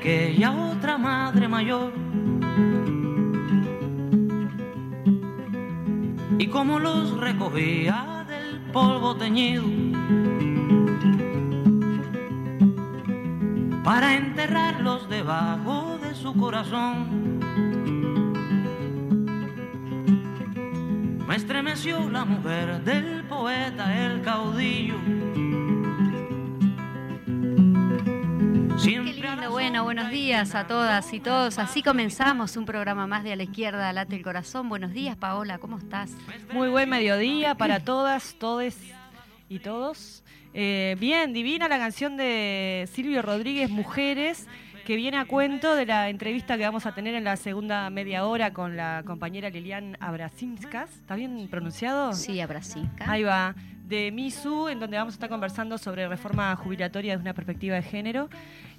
Aquella otra madre mayor. Y como los recogía del polvo teñido para enterrarlos debajo de su corazón. Me estremeció la mujer del poeta, el caudillo. Buenos días a todas y todos. Así comenzamos un programa más de A la Izquierda, Late el Corazón. Buenos días, Paola, ¿cómo estás? Muy buen mediodía para todas, todes y todos. Eh, bien, divina la canción de Silvio Rodríguez, Mujeres, que viene a cuento de la entrevista que vamos a tener en la segunda media hora con la compañera Lilian Abrasinskas. ¿Está bien pronunciado? Sí, Abrasinka. Ahí va. De MISU, en donde vamos a estar conversando sobre reforma jubilatoria desde una perspectiva de género.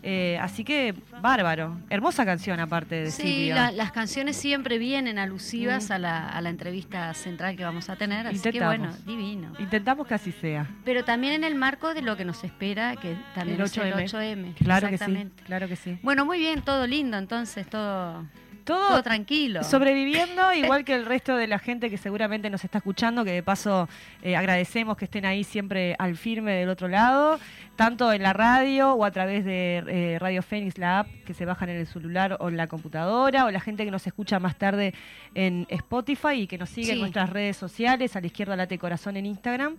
Eh, así que, bárbaro. Hermosa canción, aparte de Sí, la- las canciones siempre vienen alusivas Mm. a, la, a la entrevista central que vamos a tener, así que bueno, divino. Intentamos que así sea. Pero también en el marco de lo que nos espera, que también El es el 8M. 8M. Claro que sí. exactamente. Claro que sí. Bueno, muy bien, todo lindo, entonces, todo, Todo, todo tranquilo. Sobreviviendo, igual que el resto de la gente que seguramente nos está escuchando, que de paso eh, agradecemos que estén ahí siempre al firme del otro lado, tanto en la radio o a través de eh, Radio Fénix, la app que se bajan en el celular o en la computadora, o la gente que nos escucha más tarde en Spotify y que nos sigue en nuestras redes sociales, a la izquierda late corazón en Instagram,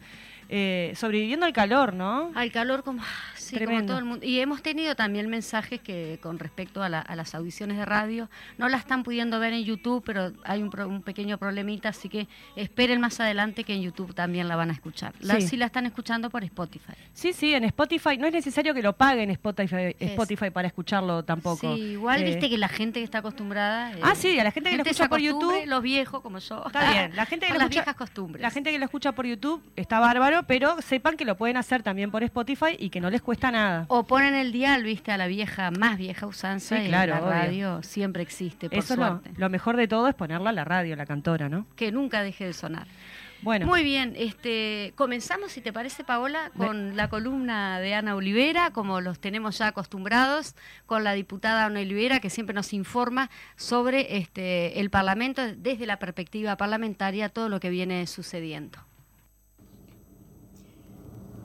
eh, sobreviviendo al calor, ¿no? Al calor como, ah, sí, como todo el mundo. Y hemos tenido también mensajes que con respecto a, la- a las audiciones de radio, no la están pudiendo ver en YouTube, pero hay un, pro- un pequeño problemita, así que esperen más adelante que en YouTube también la van a escuchar. La, Sí. sí la están escuchando por Spotify. Sí, sí, en Spotify. No es necesario que lo paguen Spotify, Spotify para escucharlo tampoco. Sí, igual Eh, viste que la gente que está acostumbrada... Ah, eh, sí, a la gente que lo escucha por YouTube. Los viejos como yo. Está bien, la gente que lo las escucha- viejas costumbres. La gente que lo escucha por YouTube está bárbaro, pero sepan que lo pueden hacer también por Spotify y que no les cuesta nada. O ponen el dial, viste, a la vieja, más vieja usanza Sí, y claro, la obvio. radio siempre existe, por Eso es lo, lo mejor de todo es ponerla a la radio, la cantora, ¿no? Que nunca deje de sonar. Bueno, Muy bien, este, comenzamos, si te parece, Paola, con la columna de Ana Olivera, como los tenemos ya acostumbrados, con la diputada Ana Olivera, que siempre nos informa sobre este, el Parlamento desde la perspectiva parlamentaria, todo lo que viene sucediendo.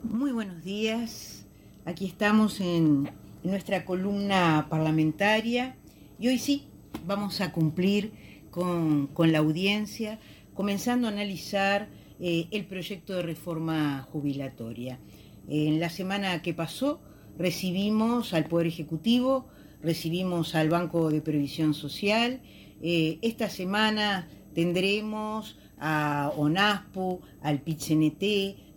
Muy buenos días. Aquí estamos en nuestra columna parlamentaria y hoy sí vamos a cumplir con, con la audiencia, comenzando a analizar eh, el proyecto de reforma jubilatoria. En la semana que pasó recibimos al Poder Ejecutivo, recibimos al Banco de Previsión Social. Eh, esta semana tendremos a ONASPU, al PITCNT,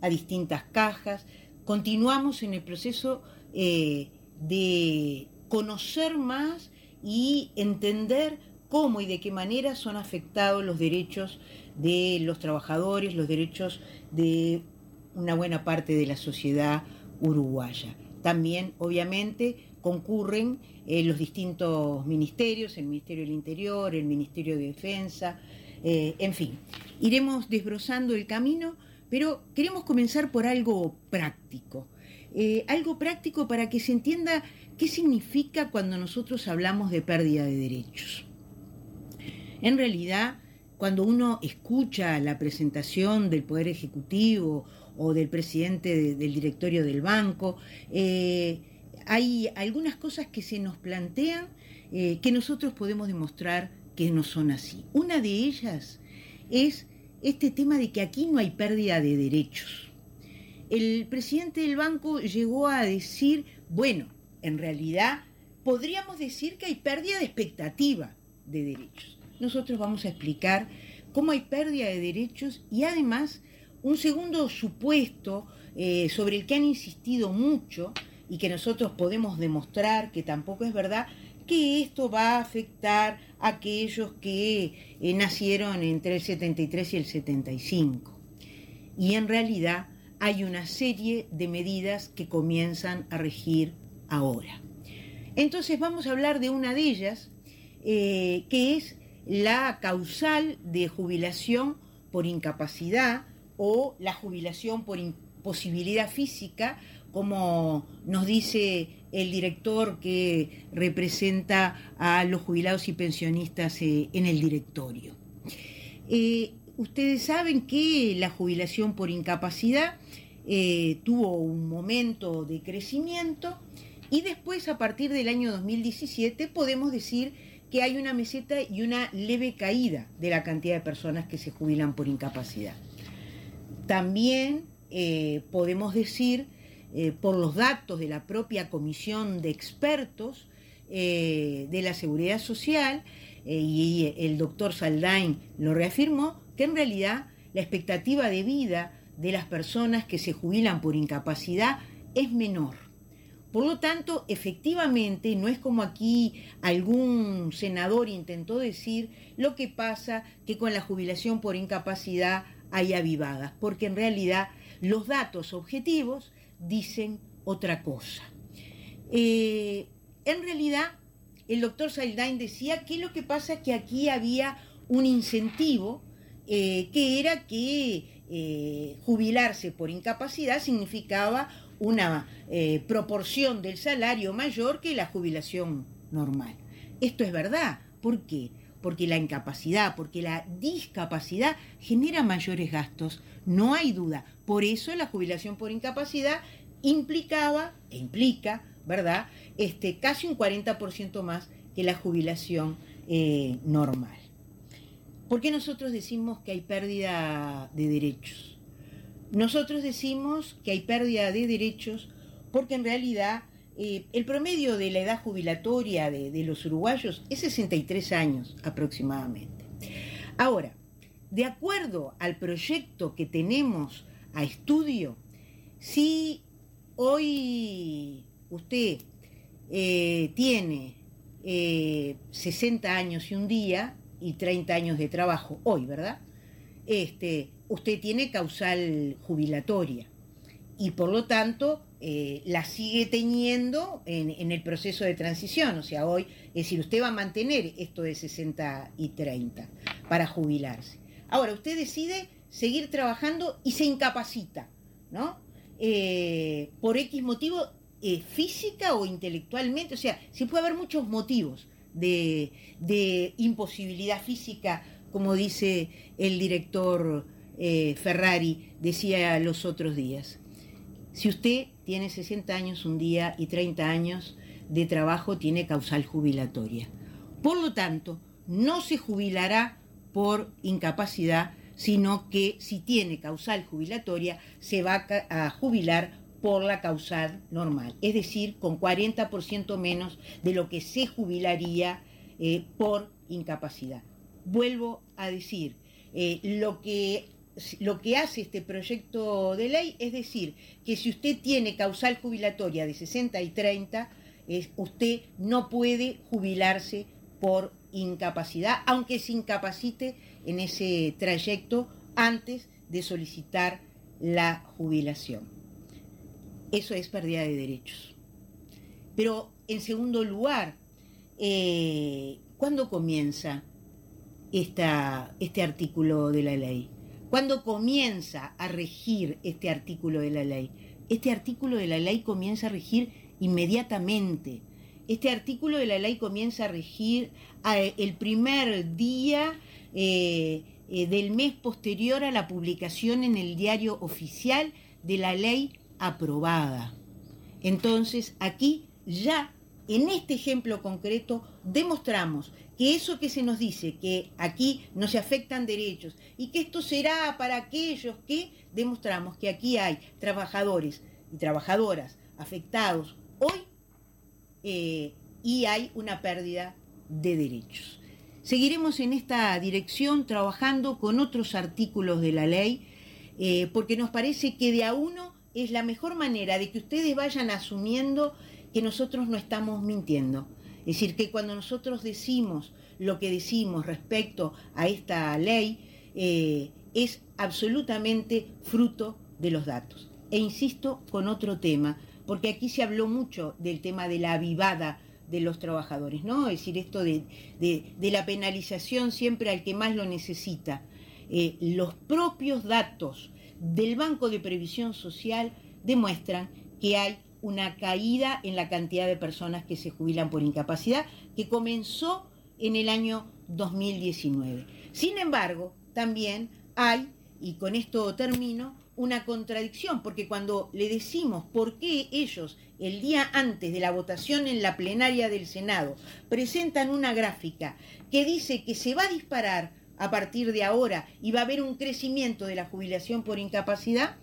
a distintas cajas. Continuamos en el proceso eh, de conocer más y entender cómo y de qué manera son afectados los derechos de los trabajadores, los derechos de una buena parte de la sociedad uruguaya. También, obviamente, concurren eh, los distintos ministerios, el Ministerio del Interior, el Ministerio de Defensa, eh, en fin. Iremos desbrozando el camino, pero queremos comenzar por algo práctico. Eh, algo práctico para que se entienda qué significa cuando nosotros hablamos de pérdida de derechos. En realidad, cuando uno escucha la presentación del Poder Ejecutivo o del presidente de- del directorio del banco, eh, hay algunas cosas que se nos plantean eh, que nosotros podemos demostrar que no son así. Una de ellas es este tema de que aquí no hay pérdida de derechos. El presidente del banco llegó a decir, bueno, en realidad podríamos decir que hay pérdida de expectativa de derechos. Nosotros vamos a explicar cómo hay pérdida de derechos y además un segundo supuesto eh, sobre el que han insistido mucho y que nosotros podemos demostrar que tampoco es verdad, que esto va a afectar a aquellos que eh, nacieron entre el 73 y el 75. Y en realidad hay una serie de medidas que comienzan a regir ahora. Entonces vamos a hablar de una de ellas, eh, que es la causal de jubilación por incapacidad o la jubilación por imposibilidad física, como nos dice el director que representa a los jubilados y pensionistas eh, en el directorio. Eh, ustedes saben que la jubilación por incapacidad tuvo un momento de crecimiento y después, a partir del año 2017, podemos decir que hay una meseta y una leve caída de la cantidad de personas que se jubilan por incapacidad. También eh, podemos decir, eh, por los datos de la propia comisión de expertos eh, de la seguridad social, y el doctor Saldain lo reafirmó, que en realidad la expectativa de vida de las personas que se jubilan por incapacidad es menor por lo tanto, efectivamente, no es como aquí algún senador intentó decir lo que pasa que con la jubilación por incapacidad hay avivadas, porque en realidad los datos objetivos dicen otra cosa. Eh, en realidad, el doctor Saldain decía que lo que pasa es que aquí había un incentivo eh, que era que eh, jubilarse por incapacidad significaba una eh, proporción del salario mayor que la jubilación normal. Esto es verdad. ¿Por qué? Porque la incapacidad, porque la discapacidad genera mayores gastos, no hay duda. Por eso la jubilación por incapacidad implicaba e implica, ¿verdad? Este, casi un 40% más que la jubilación eh, normal. ¿Por qué nosotros decimos que hay pérdida de derechos? Nosotros decimos que hay pérdida de derechos porque en realidad eh, el promedio de la edad jubilatoria de, los uruguayos es 63 años aproximadamente. Ahora, de acuerdo al proyecto que tenemos a estudio, si hoy usted eh, tiene 60 eh, años y un día y 30 años de trabajo, hoy, ¿verdad? Este, usted tiene causal jubilatoria y por lo tanto eh, la sigue teniendo en, el proceso de transición. O sea, hoy, es decir, usted va a mantener esto de 60 y 30 para jubilarse. Ahora, usted decide seguir trabajando y se incapacita, ¿no? Eh, por X motivo eh, física o intelectualmente. O sea, sí puede haber muchos motivos de, de imposibilidad física, como dice el director eh, Ferrari decía los otros días. Si usted tiene 60 años un día y 30 años de trabajo, tiene causal jubilatoria. Por lo tanto, no se jubilará por incapacidad, sino que si tiene causal jubilatoria, se va a jubilar por la causal normal, es decir, con 40% menos de lo que se jubilaría eh, por incapacidad. Vuelvo a decir, eh, lo que lo que hace este proyecto de ley es decir que si usted tiene causal jubilatoria de 60 y 30, usted no puede jubilarse por incapacidad, aunque se incapacite en ese trayecto antes de solicitar la jubilación. Eso es pérdida de derechos. Pero en segundo lugar, eh, ¿cuándo comienza este artículo de la ley? ¿Cuándo comienza a regir este artículo de la ley? Este artículo de la ley comienza a regir inmediatamente. Este artículo de la ley comienza a regir el primer día eh, eh, del mes posterior a la publicación en el diario oficial de la ley aprobada. Entonces, aquí ya en este ejemplo concreto demostramos que eso que se nos dice, que aquí no se afectan derechos y que esto será para aquellos que demostramos que aquí hay trabajadores y trabajadoras afectados hoy eh, y hay una pérdida de derechos. Seguiremos en esta dirección trabajando con otros artículos de la ley eh, porque nos parece que de a uno es la mejor manera de que ustedes vayan asumiendo que nosotros no estamos mintiendo. Es decir, que cuando nosotros decimos lo que decimos respecto a esta ley, eh, es absolutamente fruto de los datos. E insisto con otro tema, porque aquí se habló mucho del tema de la avivada de los trabajadores, ¿no? Es decir, esto de, la penalización siempre al que más lo necesita. Eh, los propios datos del Banco de Previsión Social demuestran que hay una caída en la cantidad de personas que se jubilan por incapacidad, que comenzó en el año 2019. Sin embargo, también hay, y con esto termino, una contradicción, porque cuando le decimos por qué ellos, el día antes de la votación en la plenaria del Senado, presentan una gráfica que dice que se va a disparar a partir de ahora y va a haber un crecimiento de la jubilación por incapacidad,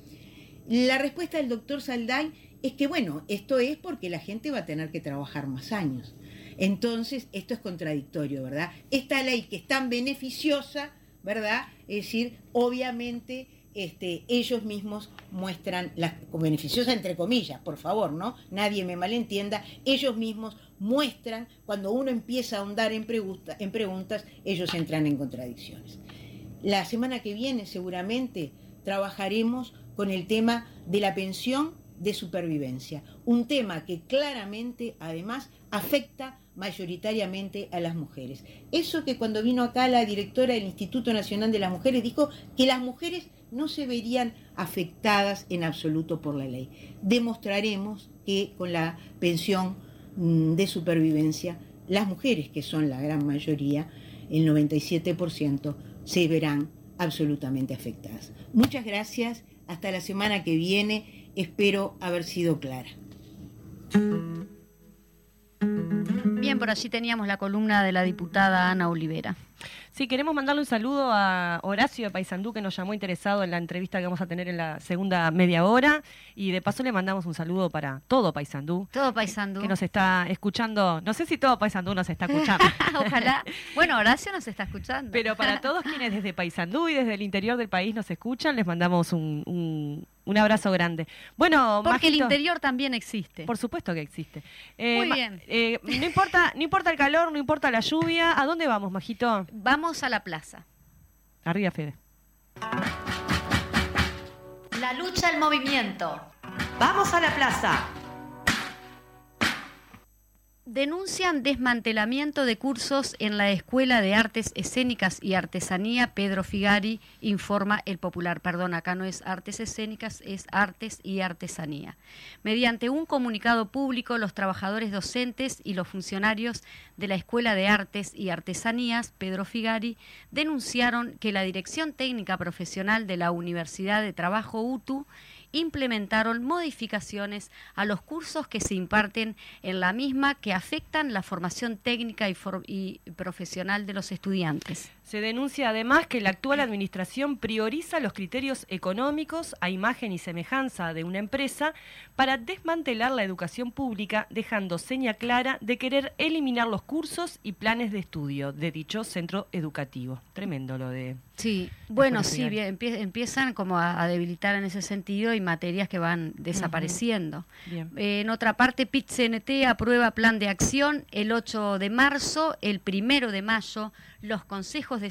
la respuesta del doctor Salday es que, bueno, esto es porque la gente va a tener que trabajar más años. Entonces, esto es contradictorio, ¿verdad? Esta ley que es tan beneficiosa, ¿verdad? Es decir, obviamente este, ellos mismos muestran, las, beneficiosa entre comillas, por favor, ¿no? Nadie me malentienda, ellos mismos muestran, cuando uno empieza a ahondar en, en preguntas, ellos entran en contradicciones. La semana que viene seguramente trabajaremos con el tema de la pensión de supervivencia, un tema que claramente además afecta mayoritariamente a las mujeres. Eso que cuando vino acá la directora del Instituto Nacional de las Mujeres dijo que las mujeres no se verían afectadas en absoluto por la ley. Demostraremos que con la pensión mm, de supervivencia, las mujeres, que son la gran mayoría, el 97%, se verán absolutamente afectadas. Muchas gracias, hasta la semana que viene Espero haber sido clara. Bien, por allí teníamos la columna de la diputada Ana Olivera. Sí, queremos mandarle un saludo a Horacio de Paysandú, que nos llamó interesado en la entrevista que vamos a tener en la segunda media hora. Y de paso le mandamos un saludo para todo Paysandú. Todo Paysandú. Que nos está escuchando. No sé si todo Paysandú nos está escuchando. Ojalá. Bueno, Horacio nos está escuchando. Pero para todos quienes desde Paysandú y desde el interior del país nos escuchan, les mandamos un, abrazo grande. Bueno, porque el interior también existe. Por supuesto que existe. Eh, Muy bien. Eh, no importa, no importa el calor, no importa la lluvia. ¿A dónde vamos, Majito? Vamos a la plaza. Arriba, Fede. La lucha al movimiento. Vamos a la plaza. Denuncian desmantelamiento de cursos en la Escuela de Artes Escénicas y Artesanía Pedro Figari, informa el Popular. Perdón, acá no es Artes Escénicas, es Artes y Artesanía. Mediante un comunicado público, los trabajadores docentes y los funcionarios de la Escuela de Artes y Artesanías Pedro Figari denunciaron que la Dirección Técnica Profesional de la Universidad de Trabajo UTU implementaron modificaciones a los cursos que se imparten en la misma que afectan la formación técnica y, profesional de los estudiantes. Se denuncia además que la actual administración prioriza los criterios económicos a imagen y semejanza de una empresa para desmantelar la educación pública, dejando seña clara de querer eliminar los cursos y planes de estudio de dicho centro educativo. Tremendo lo de... Sí, bueno, sí, empiezan como a, debilitar en ese sentido y materias que van desapareciendo. en otra parte, PIT-CNT aprueba plan de acción el 8 de marzo, el primero de mayo los consejos de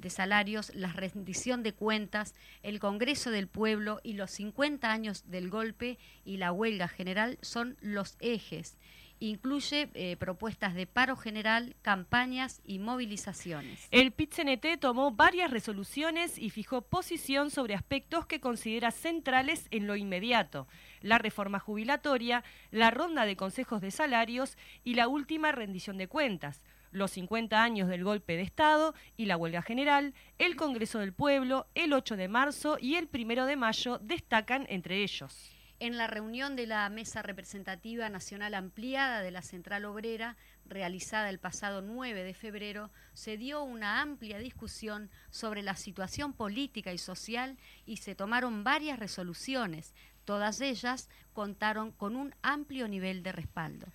de salarios, la rendición de cuentas, el Congreso del Pueblo y los 50 años del golpe y la huelga general son los ejes. Incluye eh, propuestas de paro general, campañas y movilizaciones. El PIT-CNT tomó varias resoluciones y fijó posición sobre aspectos que considera centrales en lo inmediato, la reforma jubilatoria, la ronda de consejos de salarios y la última rendición de cuentas los 50 años del golpe de Estado y la huelga general, el Congreso del Pueblo, el 8 de marzo y el 1 de mayo destacan entre ellos. En la reunión de la Mesa Representativa Nacional Ampliada de la Central Obrera, realizada el pasado 9 de febrero, se dio una amplia discusión sobre la situación política y social y se tomaron varias resoluciones. Todas ellas contaron con un amplio nivel de respaldo.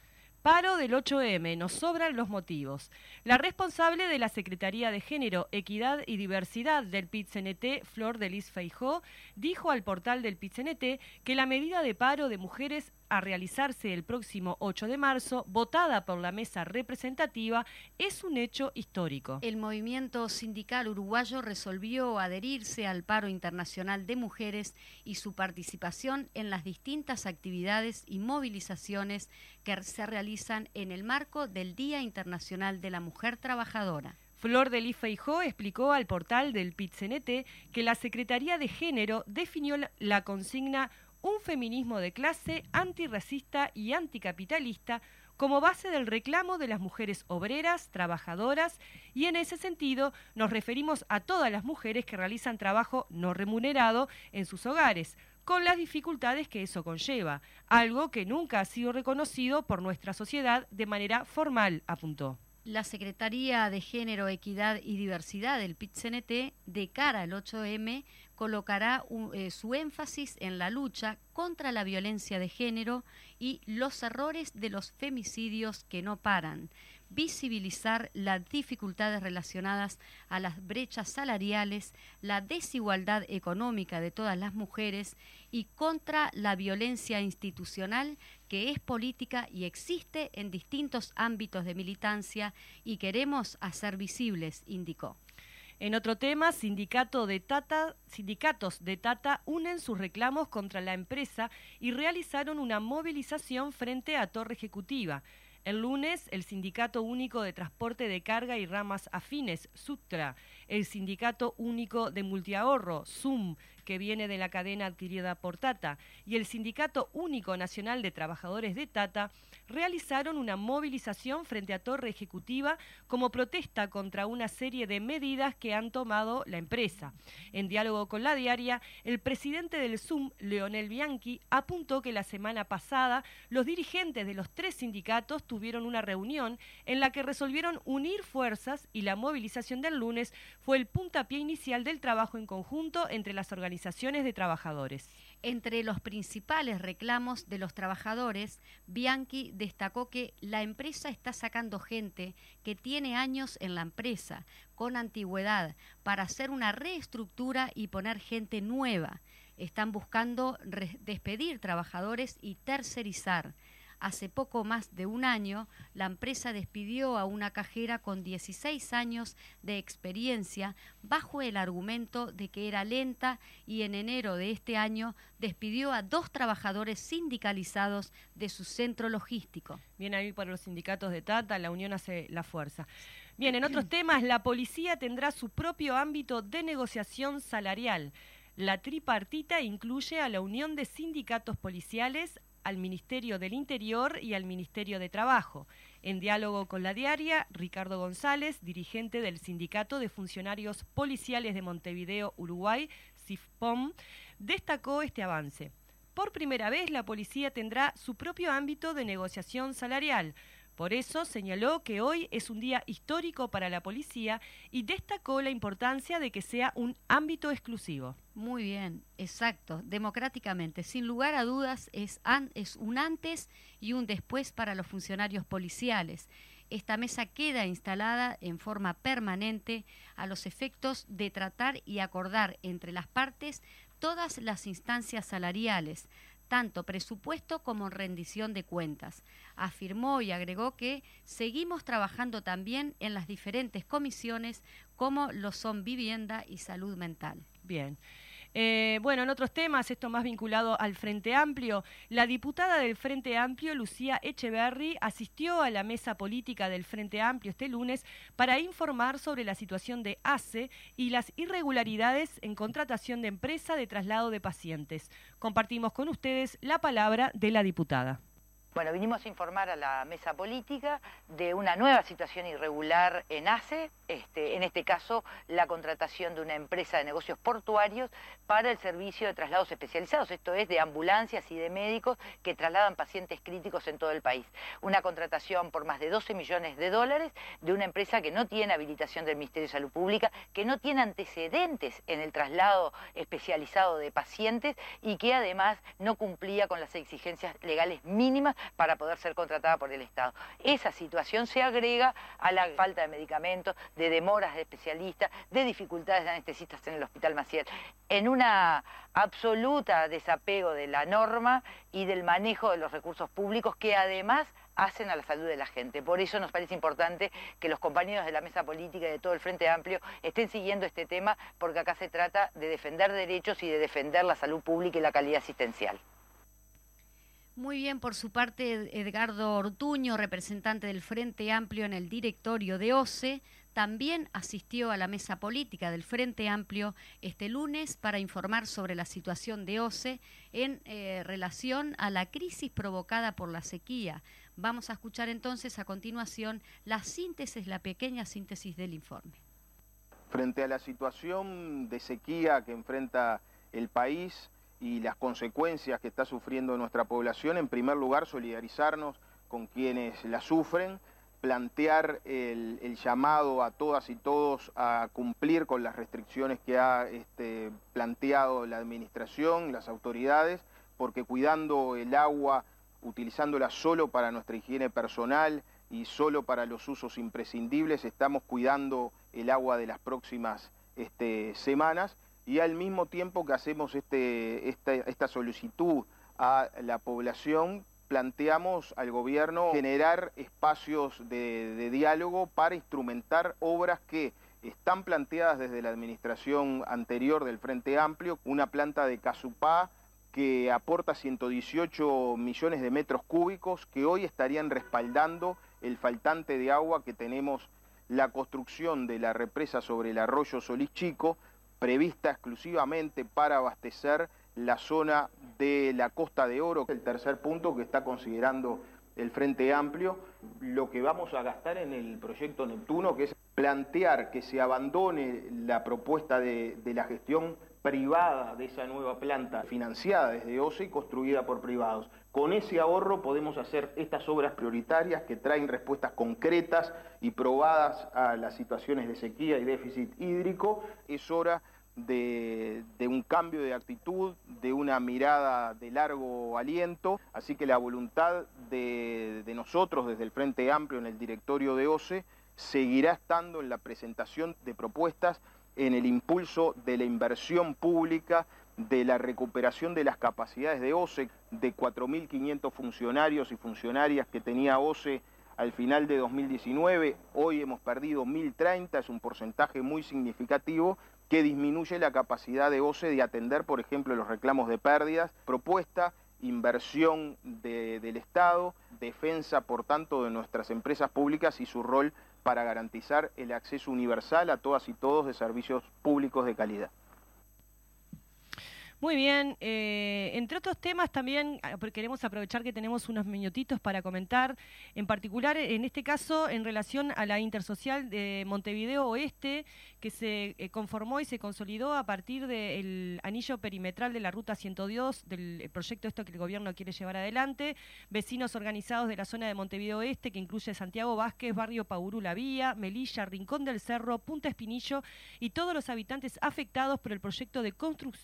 Paro del 8M, nos sobran los motivos. La responsable de la Secretaría de Género, Equidad y Diversidad del PIT-CNT, Flor Delis Feijó, dijo al portal del PIT-CNT que la medida de paro de mujeres a realizarse el próximo 8 de marzo, votada por la mesa representativa, es un hecho histórico. El movimiento sindical uruguayo resolvió adherirse al paro internacional de mujeres y su participación en las distintas actividades y movilizaciones que se realizan en el marco del Día Internacional de la Mujer Trabajadora. Flor del Feijó explicó al portal del PITCNT que la Secretaría de Género definió la consigna un feminismo de clase antirracista y anticapitalista como base del reclamo de las mujeres obreras, trabajadoras, y en ese sentido nos referimos a todas las mujeres que realizan trabajo no remunerado en sus hogares, con las dificultades que eso conlleva, algo que nunca ha sido reconocido por nuestra sociedad de manera formal, apuntó. La Secretaría de Género, Equidad y Diversidad del PIT-CNT, de cara al 8M, colocará eh, su énfasis en la lucha contra la violencia de género y los errores de los femicidios que no paran, visibilizar las dificultades relacionadas a las brechas salariales, la desigualdad económica de todas las mujeres y contra la violencia institucional que es política y existe en distintos ámbitos de militancia y queremos hacer visibles, indicó. En otro tema, de Tata, sindicatos de Tata unen sus reclamos contra la empresa y realizaron una movilización frente a Torre Ejecutiva. El lunes, el Sindicato Único de Transporte de Carga y Ramas Afines, SUTRA, el Sindicato Único de Multiahorro, SUM, que viene de la cadena adquirida por Tata, y el Sindicato Único Nacional de Trabajadores de Tata realizaron una movilización frente a Torre Ejecutiva como protesta contra una serie de medidas que han tomado la empresa. En diálogo con la diaria, el presidente del SUM, Leonel Bianchi, apuntó que la semana pasada los dirigentes de los tres sindicatos tuvieron una reunión en la que resolvieron unir fuerzas y la movilización del lunes fue el puntapié inicial del trabajo en conjunto entre las organizaciones de trabajadores. Entre los principales reclamos de los trabajadores, Bianchi destacó que la empresa está sacando gente que tiene años en la empresa, con antigüedad, para hacer una reestructura y poner gente nueva. Están buscando despedir trabajadores y tercerizar. Hace poco más de un año, la empresa despidió a una cajera con 16 años de experiencia bajo el argumento de que era lenta y en enero de este año despidió a dos trabajadores sindicalizados de su centro logístico. Bien ahí para los sindicatos de Tata, la unión hace la fuerza. Bien, en otros temas, la policía tendrá su propio ámbito de negociación salarial. La tripartita incluye a la Unión de Sindicatos Policiales, al Ministerio del Interior y al Ministerio de Trabajo. En diálogo con la diaria, Ricardo González, dirigente del Sindicato de Funcionarios Policiales de Montevideo, Uruguay, SIFPOM, destacó este avance. Por primera vez, la policía tendrá su propio ámbito de negociación salarial. Por eso señaló que hoy es un día histórico para la policía y destacó la importancia de que sea un ámbito exclusivo. Muy bien, exacto, democráticamente. Sin lugar a dudas es, un antes y un después para los funcionarios policiales. Esta mesa queda instalada en forma permanente a los efectos de tratar y acordar entre las partes todas las instancias salariales, tanto presupuesto como rendición de cuentas. Afirmó y agregó que seguimos trabajando también en las diferentes comisiones como lo son vivienda y salud mental. Bien. Eh, bueno, en otros temas, esto más vinculado al Frente Amplio, la diputada del Frente Amplio, Lucía Echeverry, asistió a la mesa política del Frente Amplio este lunes para informar sobre la situación de ACE y las irregularidades en contratación de empresa de traslado de pacientes. Compartimos con ustedes la palabra de la diputada. Bueno, vinimos a informar a la mesa política de una nueva situación irregular en ACE, este, en este caso la contratación de una empresa de negocios portuarios para el servicio de traslados especializados, esto es de ambulancias y de médicos que trasladan pacientes críticos en todo el país. Una contratación por más de 12 millones de dólares de una empresa que no tiene habilitación del Ministerio de Salud Pública, que no tiene antecedentes en el traslado especializado de pacientes y que además no cumplía con las exigencias legales mínimas para poder ser contratada por el Estado. Esa situación se agrega a la falta de medicamentos, de demoras de especialistas, de dificultades de anestesistas en el Hospital Maciel, en una absoluta desapego de la norma y del manejo de los recursos públicos que además hacen a la salud de la gente. Por eso nos parece importante que los compañeros de la mesa política y de todo el Frente Amplio estén siguiendo este tema porque acá se trata de defender derechos y de defender la salud pública y la calidad asistencial. Muy bien, por su parte, Edgardo Ortuño, representante del Frente Amplio en el directorio de OCE, también asistió a la mesa política del Frente Amplio este lunes para informar sobre la situación de OCE en eh, relación a la crisis provocada por la sequía. Vamos a escuchar entonces a continuación la síntesis, la pequeña síntesis del informe. Frente a la situación de sequía que enfrenta el país, y las consecuencias que está sufriendo nuestra población, en primer lugar solidarizarnos con quienes la sufren, plantear el, llamado a todas y todos a cumplir con las restricciones que ha este, planteado la administración, las autoridades, porque cuidando el agua, utilizándola solo para nuestra higiene personal y solo para los usos imprescindibles, estamos cuidando el agua de las próximas este, semanas y al mismo tiempo que hacemos este, esta, solicitud a la población, planteamos al gobierno generar espacios de, diálogo para instrumentar obras que están planteadas desde la administración anterior del Frente Amplio, una planta de Casupá que aporta 118 millones de metros cúbicos que hoy estarían respaldando el faltante de agua que tenemos la construcción de la represa sobre el arroyo Solís Chico, prevista exclusivamente para abastecer la zona de la Costa de Oro, el tercer punto que está considerando el Frente Amplio, lo que vamos a gastar en el proyecto Neptuno, que es plantear que se abandone la propuesta de, la gestión privada de esa nueva planta, financiada desde OCE y construida por privados. Con ese ahorro podemos hacer estas obras prioritarias que traen respuestas concretas y probadas a las situaciones de sequía y déficit hídrico. Es hora de, un cambio de actitud, de una mirada de largo aliento, así que la voluntad de, de nosotros desde el Frente Amplio en el directorio de OCE seguirá estando en la presentación de propuestas, en el impulso de la inversión pública, de la recuperación de las capacidades de OCE, de 4.500 funcionarios y funcionarias que tenía OCE al final de 2019, hoy hemos perdido 1.030, es un porcentaje muy significativo que disminuye la capacidad de OCE de atender, por ejemplo, los reclamos de pérdidas, propuesta, inversión del Estado, defensa, por tanto, de nuestras empresas públicas y su rol para garantizar el acceso universal a todas y todos de servicios públicos de calidad. Muy bien, eh, entre otros temas también ah, queremos aprovechar que tenemos unos minutitos para comentar, en particular en este caso en relación a la intersocial de Montevideo Oeste, que se eh, conformó y se consolidó a partir del anillo perimetral de la Ruta 102, del proyecto esto que el gobierno quiere llevar adelante, vecinos organizados de la zona de Montevideo Oeste, que incluye Santiago Vázquez, Barrio Paurú La Vía, Melilla, Rincón del Cerro, Punta Espinillo y todos los habitantes afectados por el proyecto de,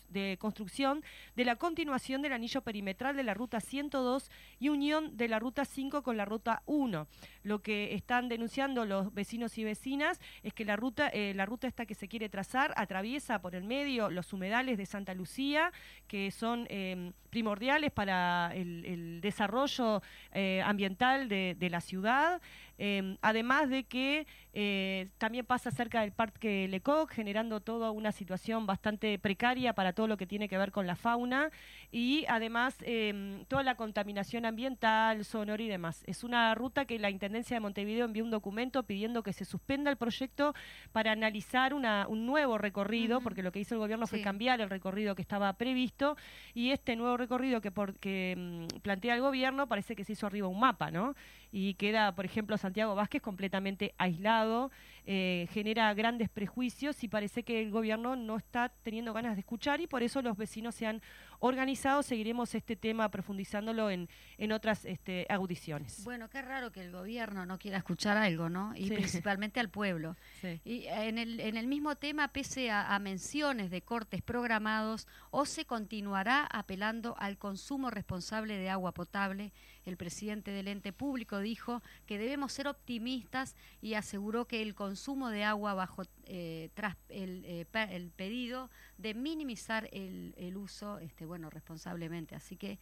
de construcción de la continuación del anillo perimetral de la ruta 102 y unión de la ruta 5 con la ruta 1. Lo que están denunciando los vecinos y vecinas es que la ruta, eh, la ruta esta que se quiere trazar atraviesa por el medio los humedales de Santa Lucía, que son em, primordiales para el, desarrollo eh, ambiental de, de la ciudad. Em, además de que eh, también pasa cerca del Parque Lecoq, generando toda una situación bastante precaria para todo lo que tiene que ver ver con la fauna y además em, toda la contaminación ambiental, sonora y demás. Es una ruta que la Intendencia de Montevideo envió un documento pidiendo que se suspenda el proyecto para analizar una, un nuevo recorrido, porque lo que hizo el gobierno fue cambiar el recorrido que estaba previsto y este nuevo recorrido que, por, que mm, plantea el gobierno parece que se hizo arriba un mapa, ¿no? Y queda, por ejemplo, Santiago Vázquez completamente aislado, eh, genera grandes prejuicios y parece que el gobierno no está teniendo ganas de escuchar y por eso los vecinos se han organizado. Seguiremos este tema profundizándolo en, en otras este, audiciones. Bueno, qué raro que el gobierno no quiera escuchar algo, ¿no? Y Sí. principalmente al pueblo. Sí. Y eh, en el, en el mismo tema, pese a, a menciones de cortes programados, OCE continuará apelando al consumo responsable de agua potable. El presidente del ente público dijo que debemos ser optimistas y aseguró que el consumo de agua bajo eh, tras el, eh, el pedido de minimizar el, el uso, este, bueno, responsablemente. Así que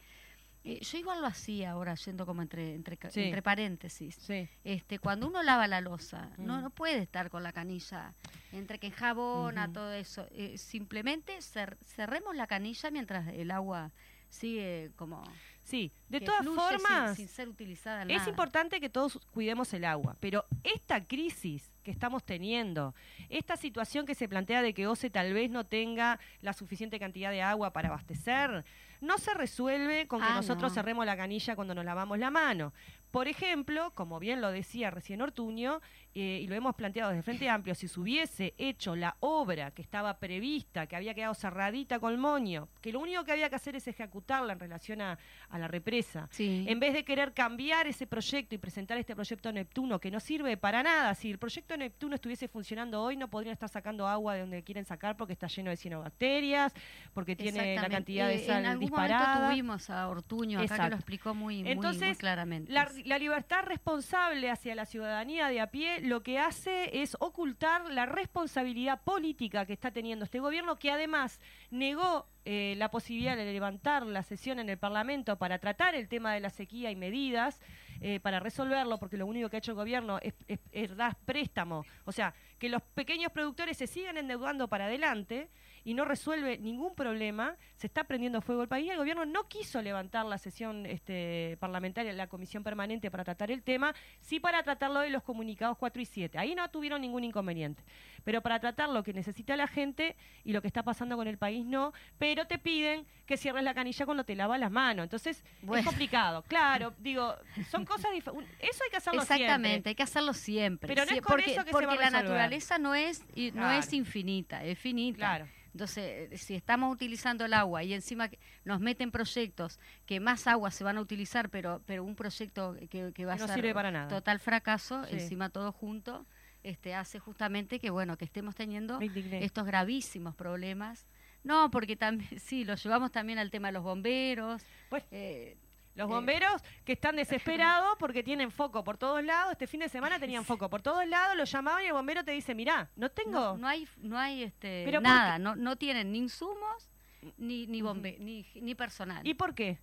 eh, yo igual lo hacía ahora, yendo como entre, entre, Sí. entre paréntesis Sí. este cuando uno lava la losa no Mm. no puede estar con la canilla entre que enjabona Ujú. todo eso Eh, simplemente cer- cerremos la canilla mientras el agua sigue como Sí, de que todas fluye formas, sin, ser utilizada Es nada. importante que todos cuidemos el agua, pero esta crisis que estamos teniendo, esta situación que se plantea de que OCE tal vez no tenga la suficiente cantidad de agua para abastecer, no se resuelve con que Ah, nosotros no. cerremos la canilla cuando nos lavamos la mano. Por ejemplo, como bien lo decía recién Ortuño, eh, y lo hemos planteado desde Frente Amplio, si se hubiese hecho la obra que estaba prevista, que había quedado cerradita con moño, que lo único que había que hacer es ejecutarla en relación a, a la represa, Sí. en vez de querer cambiar ese proyecto y presentar este proyecto Neptuno que no sirve para nada, si el proyecto Neptuno estuviese funcionando hoy no podrían estar sacando agua de donde quieren sacar porque está lleno de cianobacterias, porque tiene la cantidad de Eh, sal en algún disparada. momento tuvimos a Ortuño acá que lo explicó muy, muy- muy, Entonces, claramente La, la libertad responsable hacia la ciudadanía de a pie lo que hace es ocultar la responsabilidad política que está teniendo este gobierno, que además negó eh, la posibilidad de levantar la sesión en el Parlamento para tratar el tema de la sequía y medidas eh, para resolverlo, porque lo único que ha hecho el gobierno es, dar préstamo. O sea, que los pequeños productores se sigan endeudando para adelante y no resuelve ningún problema, se está prendiendo fuego el país. El gobierno no quiso levantar la sesión este, parlamentaria, la comisión permanente para tratar el tema, sí para tratarlo de los comunicados 4 y 7. Ahí no tuvieron ningún inconveniente. Pero para tratar lo que necesita la gente y lo que está pasando con el país, no. Pero te piden que cierres la canilla cuando te lavas las manos. Entonces, Bueno. es complicado. Claro, digo, son cosas diferentes. Eso hay que hacerlo Exactamente, siempre. hay que hacerlo siempre. Pero no es con porque eso que se porque va a la naturaleza no es y no es infinita, es finita. Claro. Entonces, eh, si estamos utilizando el agua y encima nos meten proyectos que más agua se van a utilizar, pero pero un proyecto que, que va no a ser sirve para nada. total fracaso, Sí. encima todo junto, este hace justamente que bueno que estemos teniendo estos gravísimos problemas. No, porque también sí, lo llevamos también al tema de los bomberos. Pues, eh, Los Eh, bomberos que están desesperados porque tienen foco por todos lados. Este fin de semana tenían foco por todos lados, lo llamaban y el bombero te dice, mirá, no tengo... No, no hay, no hay este, nada, no, no tienen ni insumos ni ni, bombe, ni, ni personal. ¿Y por qué?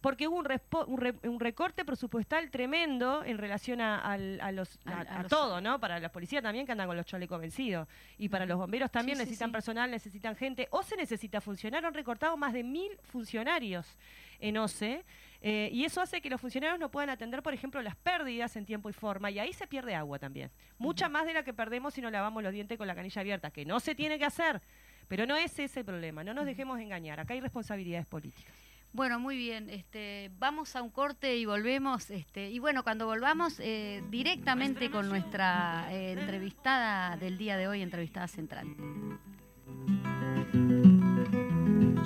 Porque hubo un, respo- un, re- un recorte presupuestal tremendo en relación a, los, a, los- todo, ¿no? Para la policía también que andan con los chalecos vencidos. Y para los bomberos también Sí, necesitan sí. personal, necesitan gente. OCE necesita funcionar. Han recortado más de mil funcionarios en OCE. eh, y eso hace que los funcionarios no puedan atender, por ejemplo, las pérdidas en tiempo y forma. Y ahí se pierde agua también. Mucha más de la que perdemos si no lavamos los dientes con la canilla abierta, que no se tiene que hacer. Pero no es ese el problema. No nos dejemos engañar. Acá hay responsabilidades políticas. Bueno, muy bien. Este, vamos a un corte y volvemos. Este, y bueno, cuando volvamos eh, directamente con nuestra eh, entrevistada del día de hoy, entrevistada central.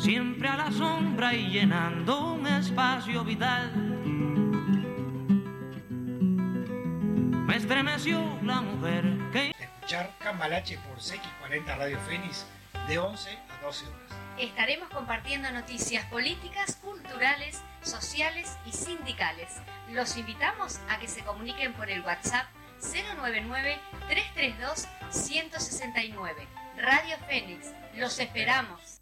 siempre a la sombra y llenando un espacio vital. Me estremeció la mujer que escuchar Cambalache por CX40 Radio Fénix de 11 a 12 horas. Estaremos compartiendo noticias políticas, culturales, sociales y sindicales. Los invitamos a que se comuniquen por el WhatsApp 099-332-169. Radio Fénix, los esperamos.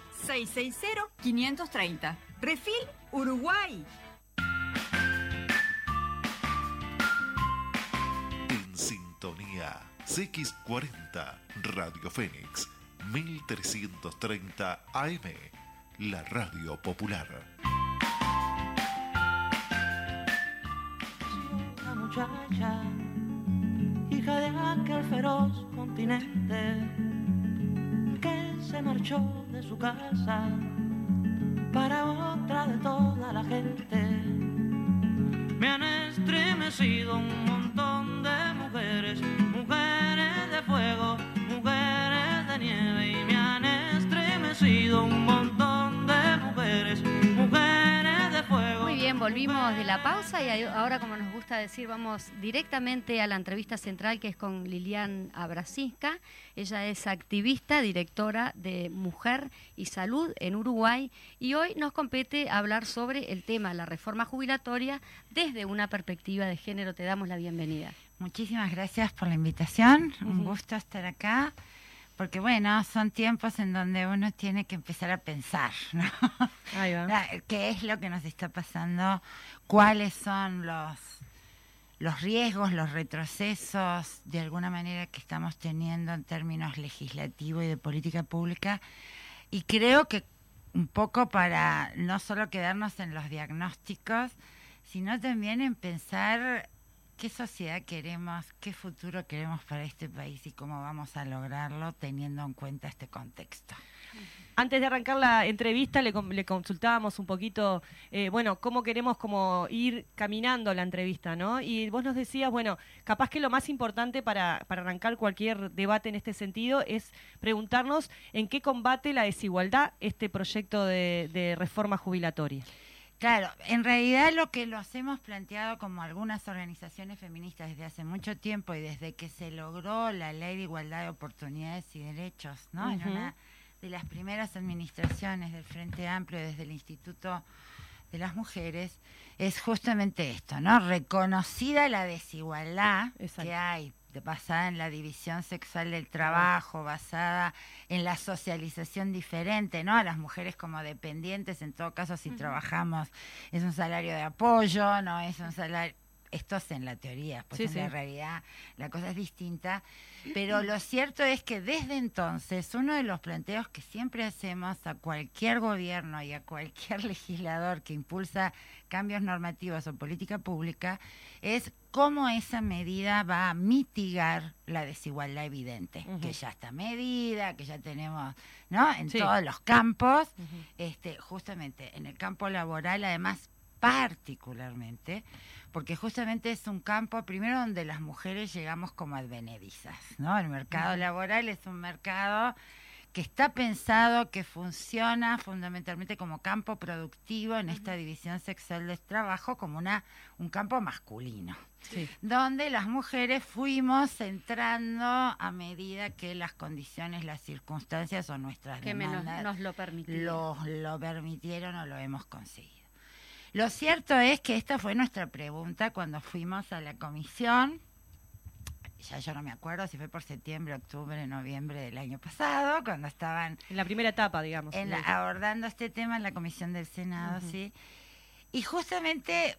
660-530. Refil Uruguay. En sintonía. CX40 Radio Fénix 1330 AM. La radio popular. Una muchacha, hija de aquel feroz continente se marchó de su casa para otra de toda la gente. Me han estremecido un montón de mujeres, mujeres de fuego, mujeres de nieve y me han estremecido un montón volvimos de la pausa y ahora como nos gusta decir, vamos directamente a la entrevista central que es con Lilian Abrasinska. Ella es activista, directora de Mujer y Salud en Uruguay y hoy nos compete hablar sobre el tema, la reforma jubilatoria desde una perspectiva de género. Te damos la bienvenida. Muchísimas gracias por la invitación, un gusto estar acá porque bueno, son tiempos en donde uno tiene que empezar a pensar, ¿no? Ahí va. ¿Qué es lo que nos está pasando? ¿Cuáles son los, los riesgos, los retrocesos de alguna manera que estamos teniendo en términos legislativos y de política pública? Y creo que un poco para no solo quedarnos en los diagnósticos, sino también en pensar qué sociedad queremos, qué futuro queremos para este país y cómo vamos a lograrlo teniendo en cuenta este contexto. Antes de arrancar la entrevista le, consultábamos un poquito, eh, bueno, cómo queremos como ir caminando la entrevista, ¿no? Y vos nos decías, bueno, capaz que lo más importante para, para arrancar cualquier debate en este sentido es preguntarnos en qué combate la desigualdad este proyecto de reforma jubilatoria. Claro, en realidad lo que los hemos planteado como algunas organizaciones feministas desde hace mucho tiempo y desde que se logró la ley de igualdad de oportunidades y derechos, ¿no? En una de las primeras administraciones del Frente Amplio desde el Instituto de las Mujeres, es justamente esto, ¿no? Reconocida la desigualdad que hay basada en la división sexual del trabajo, basada en la socialización diferente, ¿no? A las mujeres como dependientes, en todo caso, si trabajamos, es un salario de apoyo, no es un salario. Esto es en la teoría, pues en la realidad la cosa es distinta. Pero lo cierto es que desde entonces, uno de los planteos que siempre hacemos a cualquier gobierno y a cualquier legislador que impulsa cambios normativos o política pública es cómo esa medida va a mitigar la desigualdad evidente, que ya está medida, que ya tenemos, ¿no? En todos los campos, este, justamente en el campo laboral, además particularmente, porque justamente es un campo, primero, donde las mujeres llegamos como advenedizas, ¿no? El mercado laboral es un mercado que está pensado, que funciona fundamentalmente como campo productivo en esta división sexual del trabajo, como una, un campo masculino, donde las mujeres fuimos entrando a medida que las condiciones, las circunstancias o nuestras que demandas nos lo permitieron. lo permitieron o lo hemos conseguido. Lo cierto es que esta fue nuestra pregunta cuando fuimos a la comisión ya yo no me acuerdo si fue por septiembre, octubre, noviembre del año pasado, cuando estaban... En la primera etapa, digamos. En abordando este tema en la Comisión del Senado, sí. Y justamente,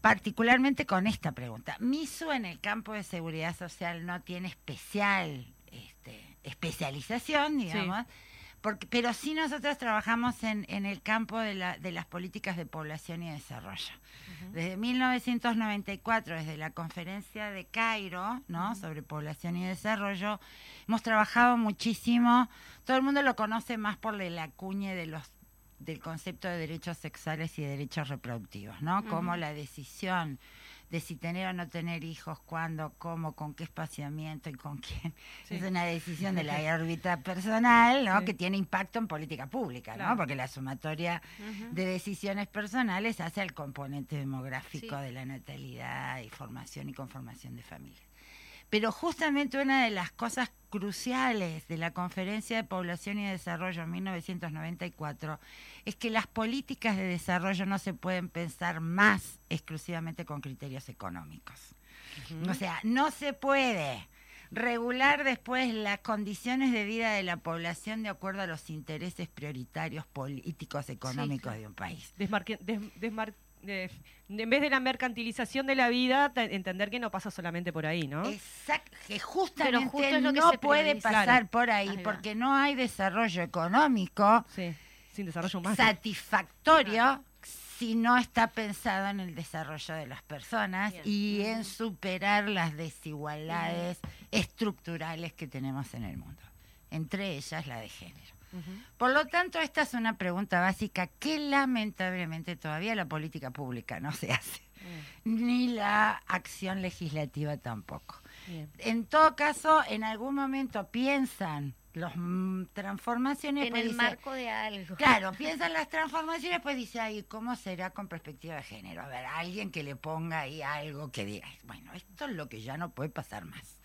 particularmente con esta pregunta, MISU en el campo de seguridad social no tiene especial este, especialización, digamos. Porque, pero sí nosotros trabajamos en, en el campo de, la, de las políticas de población y desarrollo. Desde 1994, desde la conferencia de Cairo, ¿no? Sobre población y desarrollo, hemos trabajado muchísimo. Todo el mundo lo conoce más por la cuña de los del concepto de derechos sexuales y derechos reproductivos, ¿no? Como la decisión de si tener o no tener hijos, cuándo, cómo, con qué espaciamiento y con quién. Sí. Es una decisión de la órbita personal, ¿no? Sí. Que tiene impacto en política pública, Claro. ¿no? Porque la sumatoria de decisiones personales hace al componente demográfico Sí. de la natalidad y formación y conformación de familias. Pero justamente una de las cosas cruciales de la Conferencia de Población y Desarrollo en 1994 es que las políticas de desarrollo no se pueden pensar más exclusivamente con criterios económicos. O sea, no se puede regular después las condiciones de vida de la población de acuerdo a los intereses prioritarios políticos económicos de un país. Desmarque- des- desmar- en vez de la mercantilización de la vida, entender que no pasa solamente por ahí, ¿no? Exacto, que justamente justo es lo que no se puede prioriza. pasar Claro. por ahí porque no hay desarrollo económico Sí, sin desarrollo humano. satisfactorio si no está pensado en el desarrollo de las personas Bien. y en superar las desigualdades estructurales que tenemos en el mundo, entre ellas la de género. Por lo tanto, esta es una pregunta básica que lamentablemente todavía la política pública no se hace, ni la acción legislativa tampoco. Bien. En todo caso, en algún momento piensan las transformaciones. En pues el dice- marco de algo. Claro, piensan las transformaciones, pues dice, ay, ¿cómo será con perspectiva de género? A ver, alguien que le ponga ahí algo que diga, bueno, esto es lo que ya no puede pasar más.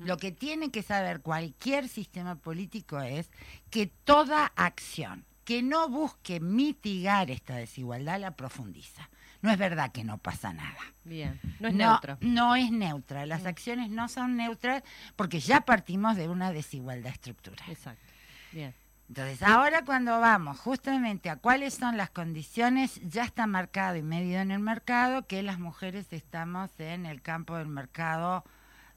Lo que tiene que saber cualquier sistema político es que toda acción que no busque mitigar esta desigualdad la profundiza. No es verdad que no pasa nada. Bien. No es no, neutro. No es neutra. Las acciones no son neutras porque ya partimos de una desigualdad estructural. Exacto. Bien. Entonces, ahora cuando vamos justamente a cuáles son las condiciones, ya está marcado y medido en el mercado que las mujeres estamos en el campo del mercado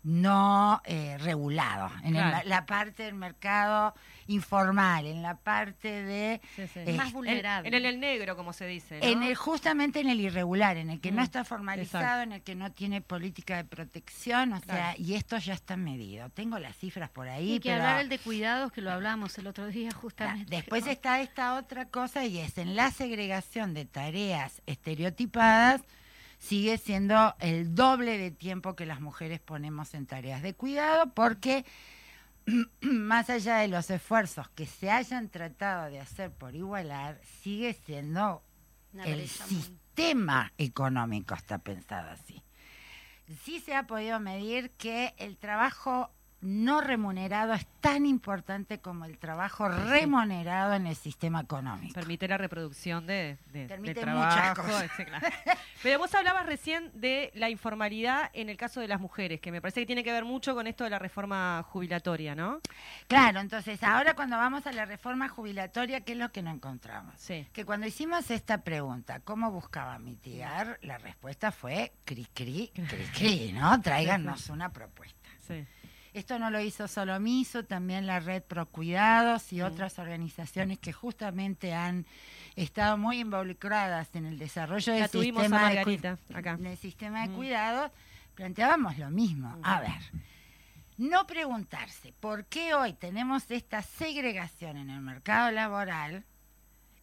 no eh, regulado, en el Claro. la parte del mercado informal, en la parte de Sí, sí. Eh, Más vulnerable. En, el, el negro, como se dice. ¿no? en el justamente en el irregular, en el que no Mm, está formalizado, exacto. en el que no tiene política de protección, o sea, y esto ya está medido. Tengo las cifras por ahí, Y que pero hablar el de cuidados, que lo hablamos el otro día justamente. Después está esta otra cosa y es en la segregación de tareas estereotipadas sigue siendo el doble de tiempo que las mujeres ponemos en tareas de cuidado porque más allá de los esfuerzos que se hayan tratado de hacer por igualar, sigue siendo Una el muy- sistema económico está pensado así. Sí se ha podido medir que el trabajo no remunerado es tan importante como el trabajo remunerado en el sistema económico. Permite la reproducción de, de, Permite de muchas trabajo. cosas. sí, claro. Pero vos hablabas recién de la informalidad en el caso de las mujeres, que me parece que tiene que ver mucho con esto de la reforma jubilatoria, ¿no? Claro, entonces ahora cuando vamos a la reforma jubilatoria, ¿qué es lo que no encontramos? Sí. Que cuando hicimos esta pregunta, ¿cómo buscaba mitigar? La respuesta fue cri, cri, cri, cri, ¿no? Tráiganos una propuesta. Sí. Esto no lo hizo solo MISO, también la Red Pro Cuidados y otras organizaciones que justamente han estado muy involucradas en el desarrollo del sistema, de, acá. del sistema de Mm. cuidados, planteábamos lo mismo. A ver, no preguntarse por qué hoy tenemos esta segregación en el mercado laboral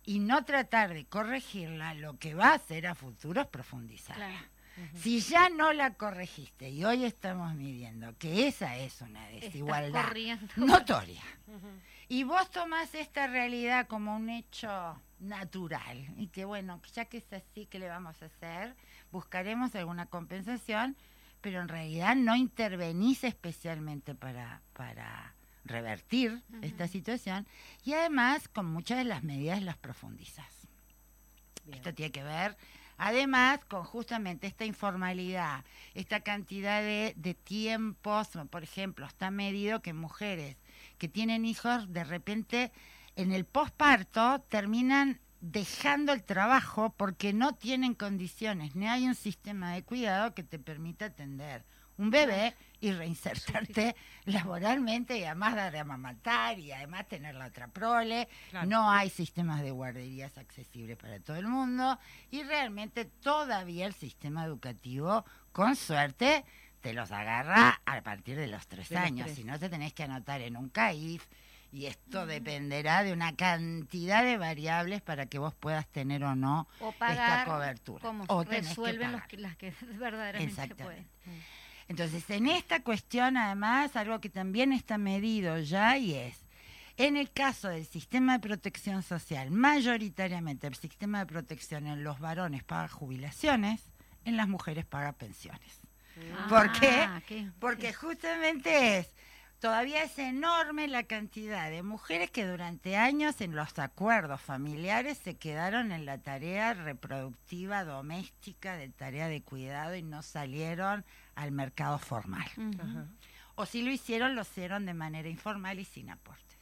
y no tratar de corregirla, lo que va a hacer a futuro es profundizarla. Claro. Si ya no la corregiste y hoy estamos midiendo que esa es una desigualdad notoria, y vos tomás esta realidad como un hecho natural y que bueno, ya que es así, ¿qué le vamos a hacer? Buscaremos alguna compensación, pero en realidad no intervenís especialmente para, para revertir esta situación y además con muchas de las medidas las profundizas. Bien. Esto tiene que ver, además, con justamente esta informalidad, esta cantidad de, tiempos, por ejemplo, está medido que mujeres que tienen hijos, de repente, en el posparto, terminan dejando el trabajo porque no tienen condiciones, ni hay un sistema de cuidado que te permita atender. Un bebé y reinsertarte laboralmente y además dar de amamantar y además tener la otra prole. Claro. No hay sistemas de guarderías accesibles para todo el mundo y realmente todavía el sistema educativo, con suerte, te los agarra a partir de los tres De los años. tres. Si no, te tenés que anotar en un CAIF Y esto dependerá de una cantidad de variables para que vos puedas tener o no O esta pagar cobertura. como O que resuelven los pagar. que, las que verdaderamente se pueden. Entonces, en esta cuestión, además, algo que también está medido ya y es, en el caso del sistema de protección social, mayoritariamente el sistema de protección en los varones paga jubilaciones, en las mujeres paga pensiones. ¿Por qué? Ah, qué- Porque justamente es, todavía es enorme la cantidad de mujeres que durante años en los acuerdos familiares se quedaron en la tarea reproductiva doméstica, de tarea de cuidado y no salieron al mercado formal. O si lo hicieron, lo hicieron de manera informal y sin aportes.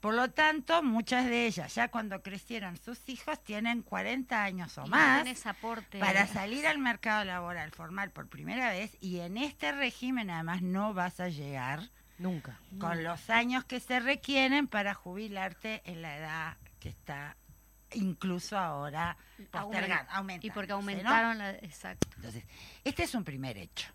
Por lo tanto, muchas de ellas, ya cuando crecieron sus hijos, tienen 40 años o Y más aporte. para salir al mercado laboral formal por primera vez y en este régimen además no vas a llegar Nunca. con los años que se requieren para jubilarte en la edad que está incluso ahora postergando, Aumen- aumentando, Y porque ¿no? aumentaron la. Exacto. Entonces, este es un primer hecho.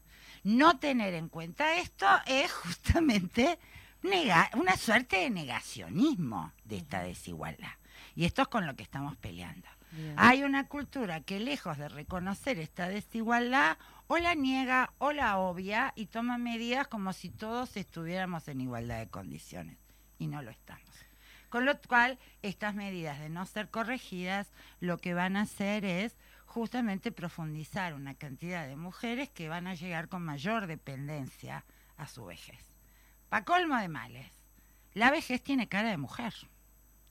No tener en cuenta esto es justamente nega- una suerte de negacionismo de esta desigualdad. Y esto es con lo que estamos peleando. Bien. Hay una cultura que lejos de reconocer esta desigualdad, o la niega o la obvia y toma medidas como si todos estuviéramos en igualdad de condiciones. Y no lo estamos. Con lo cual, estas medidas de no ser corregidas, lo que van a hacer es justamente profundizar una cantidad de mujeres que van a llegar con mayor dependencia a su vejez. Pa' colmo de males, la vejez tiene cara de mujer.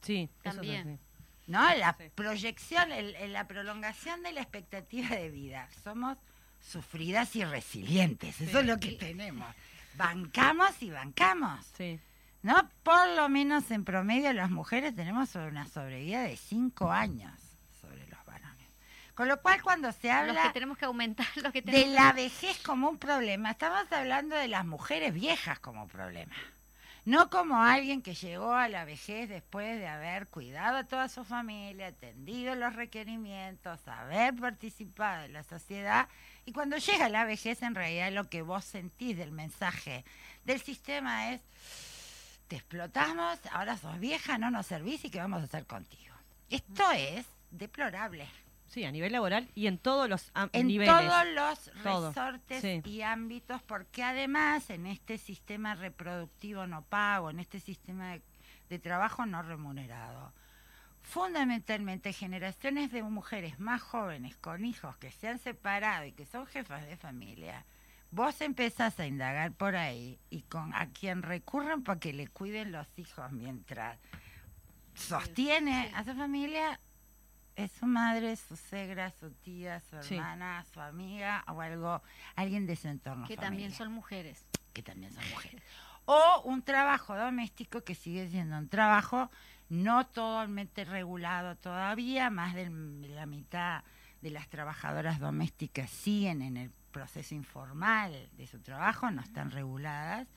Sí, eso es También. ¿no? La proyección, el- el- la prolongación de la expectativa de vida. Somos sufridas y resilientes, eso es lo que tenemos. Bancamos y bancamos, Sí. ¿no? Por lo menos en promedio las mujeres tenemos una sobrevida de cinco años. Con lo cual cuando se Los habla que tenemos que aumentar, los que de la vejez como un problema, estamos hablando de las mujeres viejas como problema. No como alguien que llegó a la vejez después de haber cuidado a toda su familia, atendido los requerimientos, haber participado en la sociedad. Y cuando llega la vejez, en realidad lo que vos sentís del mensaje del sistema es, te explotamos, ahora sos vieja, no nos servís y qué vamos a hacer contigo. Esto es deplorable Sí, a nivel laboral y en todos los am- en niveles. todos los resortes sí. y ámbitos, porque además en este sistema reproductivo no pago, en este sistema de, de trabajo no remunerado, fundamentalmente generaciones de mujeres más jóvenes con hijos que se han separado y que son jefas de familia, vos empezás a indagar por ahí y con a quien recurren para que le cuiden los hijos mientras sostiene a su familia es su madre, su suegra, su tía, su Sí. hermana, su amiga o algo, alguien de su entorno que también son mujeres. que también son mujeres. O un trabajo doméstico que sigue siendo un trabajo no totalmente regulado todavía, más de la mitad de las trabajadoras domésticas siguen en el proceso informal de su trabajo, no están reguladas,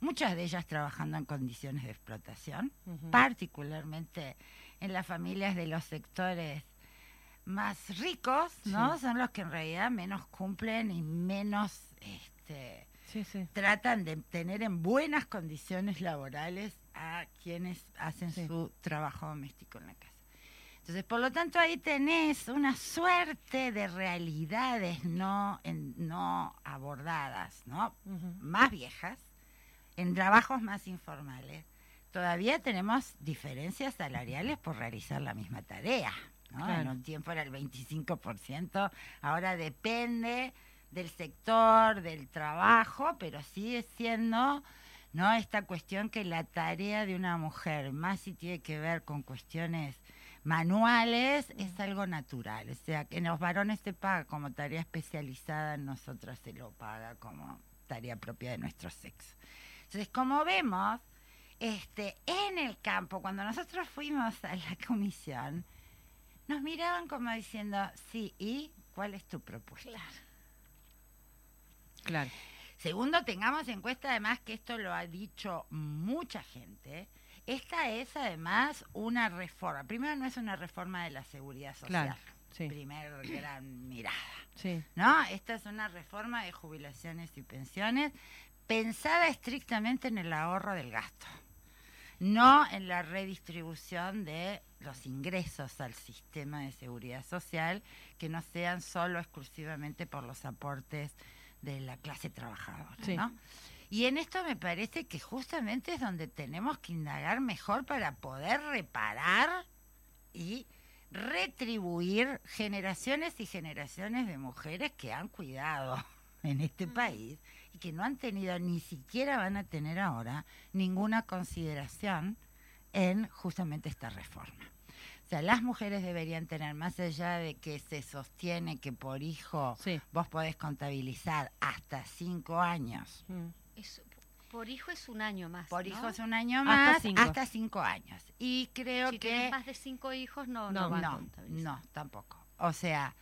muchas de ellas trabajando en condiciones de explotación, particularmente en las familias de los sectores más ricos, ¿no? Sí. Son los que en realidad menos cumplen y menos este, Sí, sí. tratan de tener en buenas condiciones laborales a quienes hacen su trabajo doméstico en la casa. Entonces, por lo tanto, ahí tenés una suerte de realidades no, en- no abordadas, ¿no? Más viejas, en trabajos más informales, todavía tenemos diferencias salariales por realizar la misma tarea. ¿no? En un tiempo era el 25%, ahora depende del sector, del trabajo, pero sigue siendo no esta cuestión que la tarea de una mujer, más si tiene que ver con cuestiones manuales, es algo natural. O sea, que en los varones se paga como tarea especializada, en nosotras se lo paga como tarea propia de nuestro sexo. Entonces, como vemos, este, en el campo, cuando nosotros fuimos a la comisión, nos miraban como diciendo, sí, ¿y cuál es tu propuesta? Claro. Segundo, tengamos en cuenta además que esto lo ha dicho mucha gente. Esta es además una reforma. Primero, no es una reforma de la seguridad social. Claro. Sí. Primer gran mirada. Sí. ¿No? Esta es una reforma de jubilaciones y pensiones pensada estrictamente en el ahorro del gasto. No en la redistribución de los ingresos al sistema de seguridad social que no sean solo exclusivamente por los aportes de la clase trabajadora, Sí. ¿no? Y en esto me parece que justamente es donde tenemos que indagar mejor para poder reparar y retribuir generaciones y generaciones de mujeres que han cuidado en este país y que no han tenido ni siquiera van a tener ahora ninguna consideración en justamente esta reforma. O sea, las mujeres deberían tener, más allá de que se sostiene que por hijo Sí. vos podés contabilizar hasta cinco años. Mm. Es- por hijo es un año más. Por ¿no? hijo es un año Hasta más, cinco. hasta cinco años. Y creo Si que... más de cinco hijos, no, no, No, va a No, contabilizar. no, tampoco. O sea,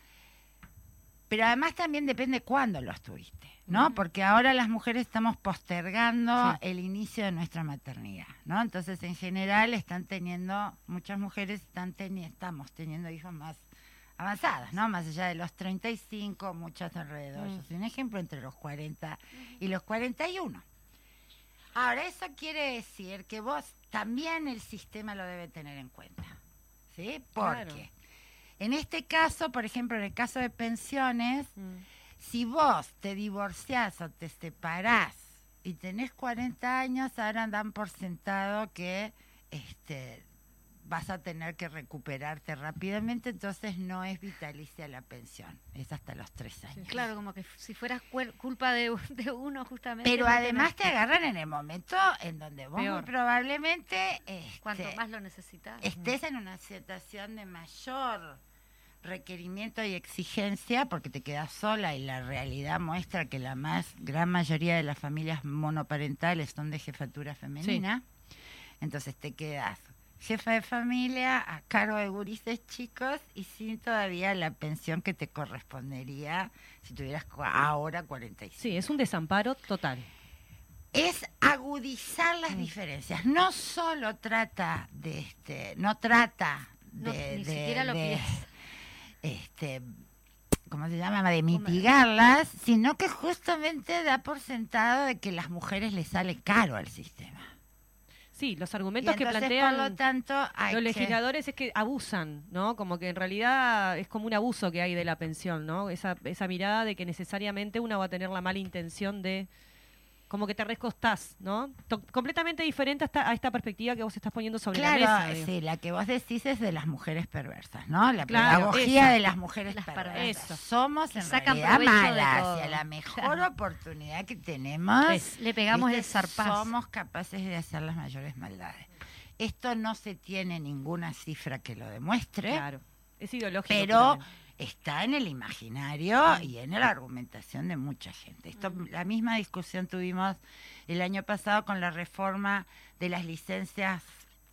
pero además también depende cuándo los tuviste, ¿no? Porque ahora las mujeres estamos postergando Sí. el inicio de nuestra maternidad, ¿no? Entonces, en general, están teniendo, muchas mujeres están teni- estamos teniendo hijos más avanzadas, ¿no? Más allá de los 35, muchas alrededor. Mm. Yo soy un ejemplo entre los 40 y los 41. Ahora, eso quiere decir que vos también el sistema lo debe tener en cuenta, ¿sí? Porque Claro. En este caso, por ejemplo, en el caso de pensiones, Mm. si vos te divorciás o te separás y tenés 40 años, ahora dan por sentado que este, vas a tener que recuperarte rápidamente, entonces no es vitalicia la pensión, es hasta los tres años. Claro, como que si fuera cuel- culpa de, uno justamente. Pero no además te agarran en el momento en donde vos muy probablemente este, Cuanto más lo necesitas. estés en una situación de mayor requerimiento y exigencia porque te quedas sola y la realidad muestra que la más gran mayoría de las familias monoparentales son de jefatura femenina. Entonces te quedas jefa de familia a cargo de gurises chicos y sin todavía la pensión que te correspondería si tuvieras ahora 45 Sí, es un desamparo total. es agudizar las diferencias. No solo trata de este, no trata No, de, ni de- siquiera lo de, piensa. Este, ¿cómo se llama? De mitigarlas, sino que justamente da por sentado de que las mujeres les sale caro al sistema. Sí, los Y argumentos que plantean por lo tanto, hay los legisladores es que abusan, ¿no? Como que en realidad es como un abuso que hay de la pensión, ¿no? Esa, esa mirada de que necesariamente una va a tener la mala intención de como que te rescostás, ¿no? Completamente diferente a esta, a esta perspectiva que vos estás poniendo sobre Claro, la mesa. sí, la que vos decís es de las mujeres perversas, ¿no? La Claro, pedagogía de las mujeres Las perversas. Somos Que en sacan realidad malas y a la mejor Claro. oportunidad que tenemos le pegamos el zarpazo. Somos capaces de hacer las mayores maldades. Esto no se tiene ninguna cifra que lo demuestre, Claro, es ideológico. pero. Está en el imaginario y en la argumentación de mucha gente. Esto, Mm. la misma discusión tuvimos el año pasado con la reforma de las licencias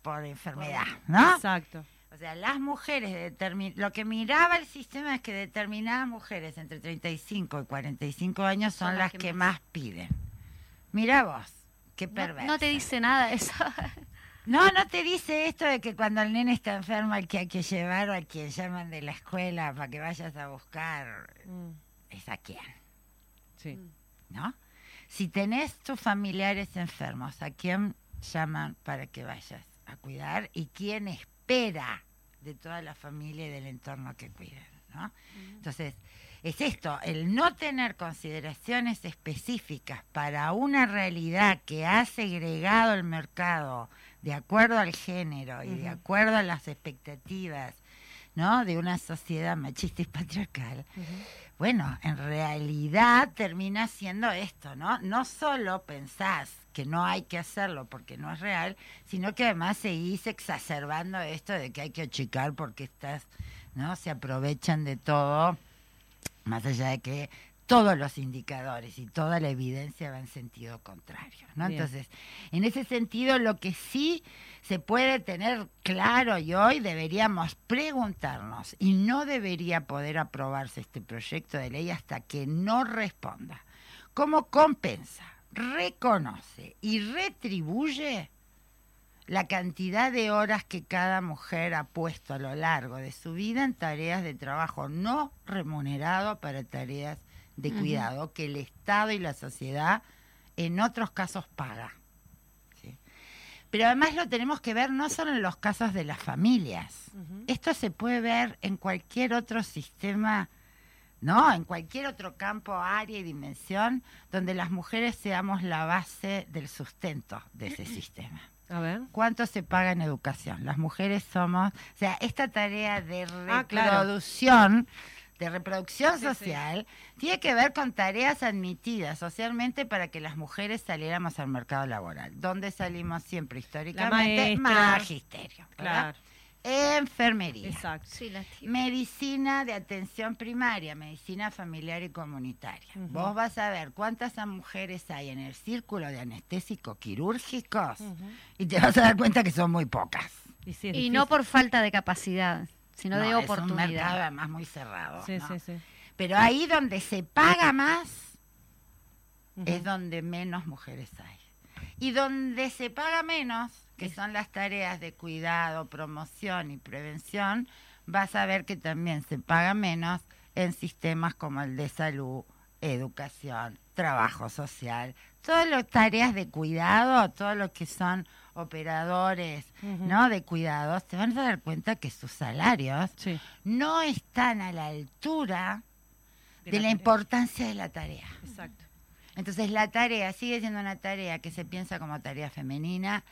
por enfermedad, ¿no? Exacto. O sea, las mujeres, lo que miraba el sistema es que determinadas mujeres entre 35 y 45 años son, las que, más. piden. Mira vos, qué No, perverso. no te dice nada eso. No, no te dice esto de que cuando el nene está enfermo al que hay que llevar o a quien llaman de la escuela para que vayas a buscar, Mm, es a quién, sí. ¿no? Si tenés tus familiares enfermos, ¿a quién llaman para que vayas a cuidar? ¿Y quién espera de toda la familia y del entorno que cuiden, ¿no? Entonces, es esto, el no tener consideraciones específicas para una realidad que ha segregado el mercado de acuerdo al género y de acuerdo a las expectativas, ¿no? De una sociedad machista y patriarcal. Bueno, en realidad termina siendo esto, ¿no? No solo pensás que no hay que hacerlo porque no es real, sino que además seguís exacerbando esto de que hay que achicar porque estás, ¿no? Se aprovechan de todo, más allá de que todos los indicadores y toda la evidencia va en sentido contrario, ¿no? Bien. Entonces, en ese sentido, lo que sí se puede tener claro y hoy deberíamos preguntarnos, y no debería poder aprobarse este proyecto de ley hasta que no responda, ¿cómo compensa, reconoce y retribuye la cantidad de horas que cada mujer ha puesto a lo largo de su vida en tareas de trabajo no remunerado para tareas de cuidado que el Estado y la sociedad en otros casos paga. ¿sí? Pero además lo tenemos que ver no solo en los casos de las familias. Esto se puede ver en cualquier otro sistema, ¿no? En cualquier otro campo, área y dimensión donde las mujeres seamos la base del sustento de ese sistema. A ver. ¿Cuánto se paga en educación? Las mujeres somos, o sea, esta tarea de Ah, claro. De reproducción Sí, sí. social, tiene que ver con tareas admitidas socialmente para que las mujeres saliéramos al mercado laboral. ¿Dónde salimos siempre históricamente? Magisterio. ¿verdad? Claro. Enfermería. Exacto. Sí. Medicina de atención primaria, medicina familiar y comunitaria. Vos vas a ver cuántas mujeres hay en el círculo de anestésicos quirúrgicos y te vas a dar cuenta que son muy pocas. Y, Y no por falta de capacidad, sino No, de Es un mercado oportunidad. además muy cerrado. Sí, ¿no? sí, sí. Pero ahí donde se paga más es donde menos mujeres hay. Y donde se paga menos, que son las tareas de cuidado, promoción y prevención, vas a ver que también se paga menos en sistemas como el de salud, educación, trabajo social, todas las tareas de cuidado, todo lo que son operadores. ¿no? De cuidados, te van a dar cuenta que sus salarios Sí. no están a la altura De de, la la, importancia de la tarea. Exacto. Entonces la tarea sigue siendo una tarea que se piensa como tarea femenina,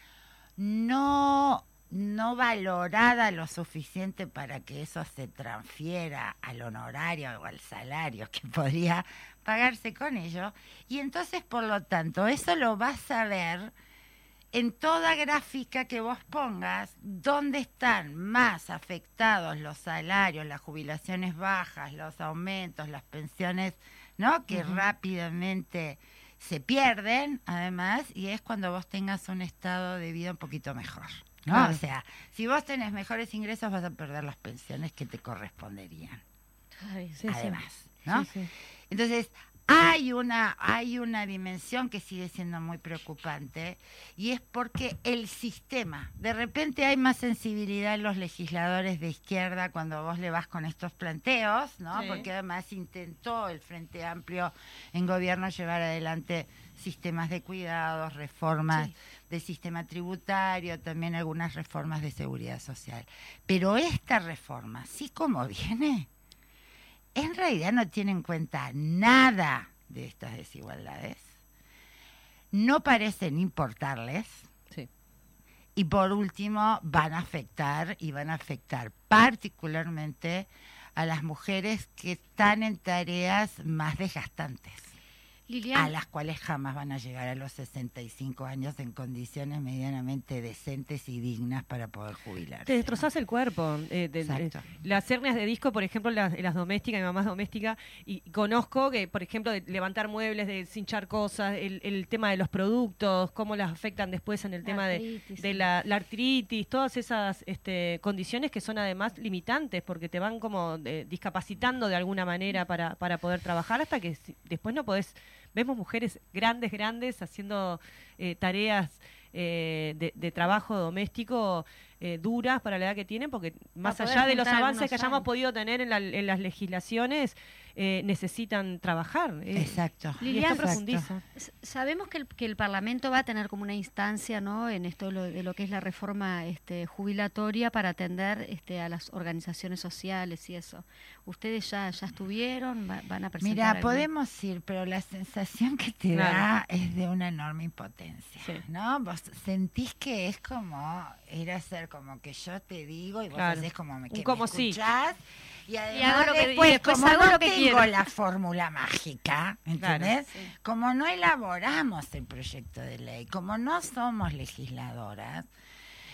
no, no valorada lo suficiente para que eso se transfiera al honorario o al salario que podría pagarse con ello. Y entonces, por lo tanto, eso lo vas a ver en toda gráfica que vos pongas, dónde están más afectados los salarios, las jubilaciones bajas, los aumentos, las pensiones, ¿no? Que rápidamente se pierden, además, y es cuando vos tengas un estado de vida un poquito mejor. ¿no? Claro. O sea, si vos tenés mejores ingresos vas a perder las pensiones que te corresponderían, Ay, Sí, sí. además, ¿no? Sí, sí. Entonces, hay una, hay una dimensión que sigue siendo muy preocupante y es porque el sistema, de repente hay más sensibilidad en los legisladores de izquierda cuando vos le vas con estos planteos, ¿no? Sí. Porque además intentó el Frente Amplio en gobierno llevar adelante sistemas de cuidados, reformas Sí. del sistema tributario, también algunas reformas de seguridad social. Pero esta reforma, así como viene, en realidad no tiene en cuenta nada de estas desigualdades, no parecen importarles. Sí. y por último van a afectar y van a afectar particularmente a las mujeres que están en tareas más desgastantes, Lilian, a las cuales jamás van a llegar a los 65 años en condiciones medianamente decentes y dignas para poder jubilarse. Te destrozás el cuerpo. eh, de- Exacto. eh, las hernias de disco, por ejemplo, las, las domésticas, mi mamá es doméstica, y conozco que, por ejemplo, de levantar muebles, de cinchar cosas, el, el tema de los productos, cómo las afectan después en el La tema de, artritis, de la, la artritis, todas esas este, condiciones que son además limitantes, porque te van como eh, discapacitando de alguna manera para, para poder trabajar, hasta que después no podés... Vemos mujeres grandes, grandes, haciendo eh, tareas eh, de, de trabajo doméstico eh, duras para la edad que tienen, porque más allá de los avances que hayamos podido tener en, la- en las legislaciones, eh, necesitan trabajar. eh, Exacto. Lilian, profundiza. Sabemos que el, que el Parlamento va a tener como una instancia, ¿no? En esto lo- de lo que es la reforma este, jubilatoria para atender este, a las organizaciones sociales y eso. ¿Ustedes ya, ya estuvieron? ¿Va- ¿Van a presentar? Mira, podemos ir, pero la sensación que te Claro. da es de una enorme impotencia, Sí. ¿no? Vos sentís que es como ir a hacer como que yo te digo y vos Claro. haces como me, que como me sí. Y además y después, como hago no lo que tengo quiero. la fórmula mágica, ¿entendés? Sí. Como no elaboramos el proyecto de ley, como no somos legisladoras,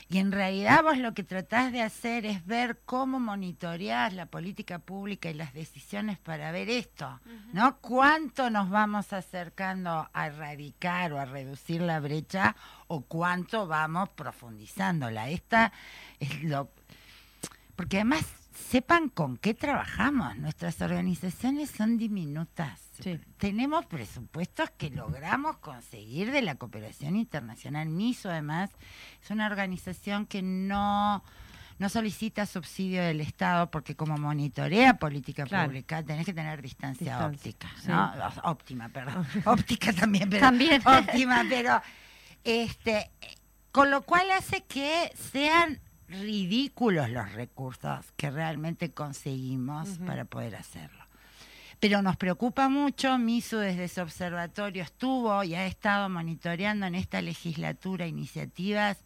y en realidad vos lo que tratás de hacer es ver cómo monitoreás la política pública y las decisiones para ver esto, ¿no? ¿Cuánto nos vamos acercando a erradicar o a reducir la brecha o cuánto vamos profundizándola? Esta es lo... Porque además sepan con qué trabajamos. Nuestras organizaciones son diminutas. Sí. Tenemos presupuestos que logramos conseguir de la cooperación internacional. MISO, además, es una organización que no, no solicita subsidio del Estado porque como monitorea política Claro. pública tenés que tener distancia, Distancia, óptica. sí. ¿no? Óptima, perdón. óptica también, pero También. óptima, pero este Con lo cual hace que sean ridículos los recursos que realmente conseguimos para poder hacerlo. Pero nos preocupa mucho, MISU desde su observatorio estuvo y ha estado monitoreando en esta legislatura iniciativas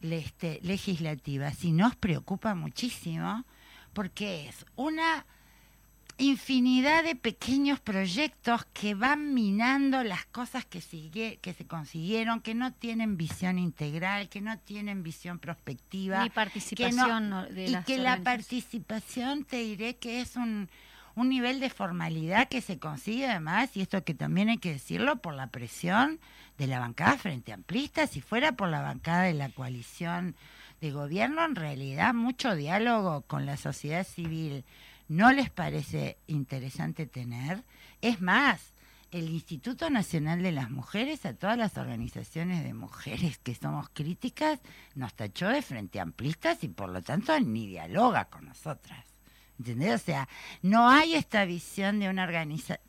este, legislativas y nos preocupa muchísimo porque es una infinidad de pequeños proyectos que van minando las cosas que, sigue, que se consiguieron, que no tienen visión integral, que no tienen visión prospectiva. Ni participación de Y que la participación, te diré que es un, un nivel de formalidad que se consigue además, y esto que también hay que decirlo, por la presión de la bancada frente amplista, si fuera por la bancada de la coalición de gobierno, en realidad mucho diálogo con la sociedad civil no les parece interesante tener. Es más, el Instituto Nacional de las Mujeres, a todas las organizaciones de mujeres que somos críticas, nos tachó de frente amplistas y por lo tanto ni dialoga con nosotras. ¿Entendés? O sea, no hay esta visión de una organización.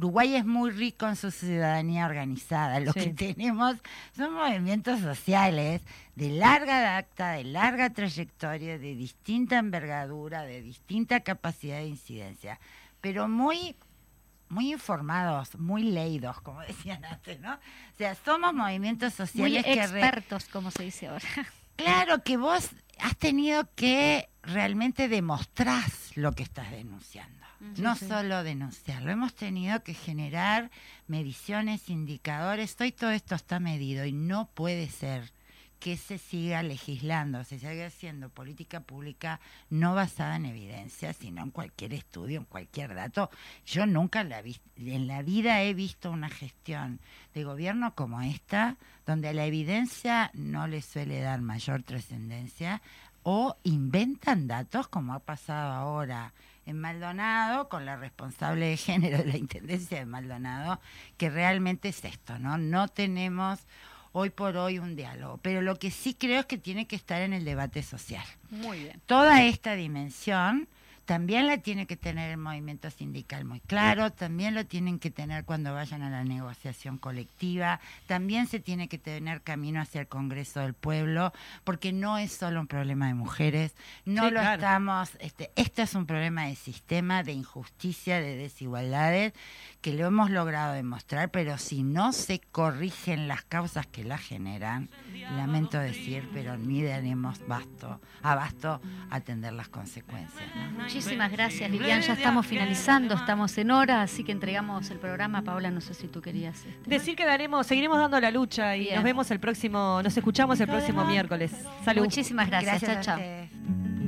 Uruguay es muy rico en su ciudadanía organizada. Lo que tenemos son movimientos sociales de larga data, de larga trayectoria, de distinta envergadura, de distinta capacidad de incidencia, pero muy muy informados, muy leídos, como decían antes, ¿no? O sea, somos movimientos sociales muy expertos, como se dice ahora. Claro que vos has tenido que realmente demostrar lo que estás denunciando no solo denunciarlo, hemos tenido que generar mediciones, indicadores, hoy todo esto está medido y no puede ser que se siga legislando, se siga haciendo política pública no basada en evidencia, sino en cualquier estudio, en cualquier dato. Yo nunca la vi, en la vida he visto una gestión de gobierno como esta, donde la evidencia no le suele dar mayor trascendencia o inventan datos como ha pasado ahora en Maldonado, con la responsable de género de la Intendencia de Maldonado, que realmente es esto, ¿no? No tenemos hoy por hoy un diálogo, pero lo que sí creo es que tiene que estar en el debate social. Muy bien. Toda esta dimensión también la tiene que tener el movimiento sindical muy claro, también lo tienen que tener cuando vayan a la negociación colectiva, también se tiene que tener camino hacia el Congreso del Pueblo, porque no es solo un problema de mujeres, no lo estamos, este, este es un problema de sistema, de injusticia, de desigualdades, que lo hemos logrado demostrar, pero si no se corrigen las causas que la generan, lamento decir, pero ni daremos basto, abasto a atender las consecuencias. Muchísimas gracias, Lilian. Ya estamos finalizando, estamos en hora, así que entregamos el programa. Paola, no sé si tú querías. Este, Decir que daremos, seguiremos dando la lucha y nos vemos el próximo, nos escuchamos el próximo miércoles. Salud. Muchísimas gracias. chao, chao.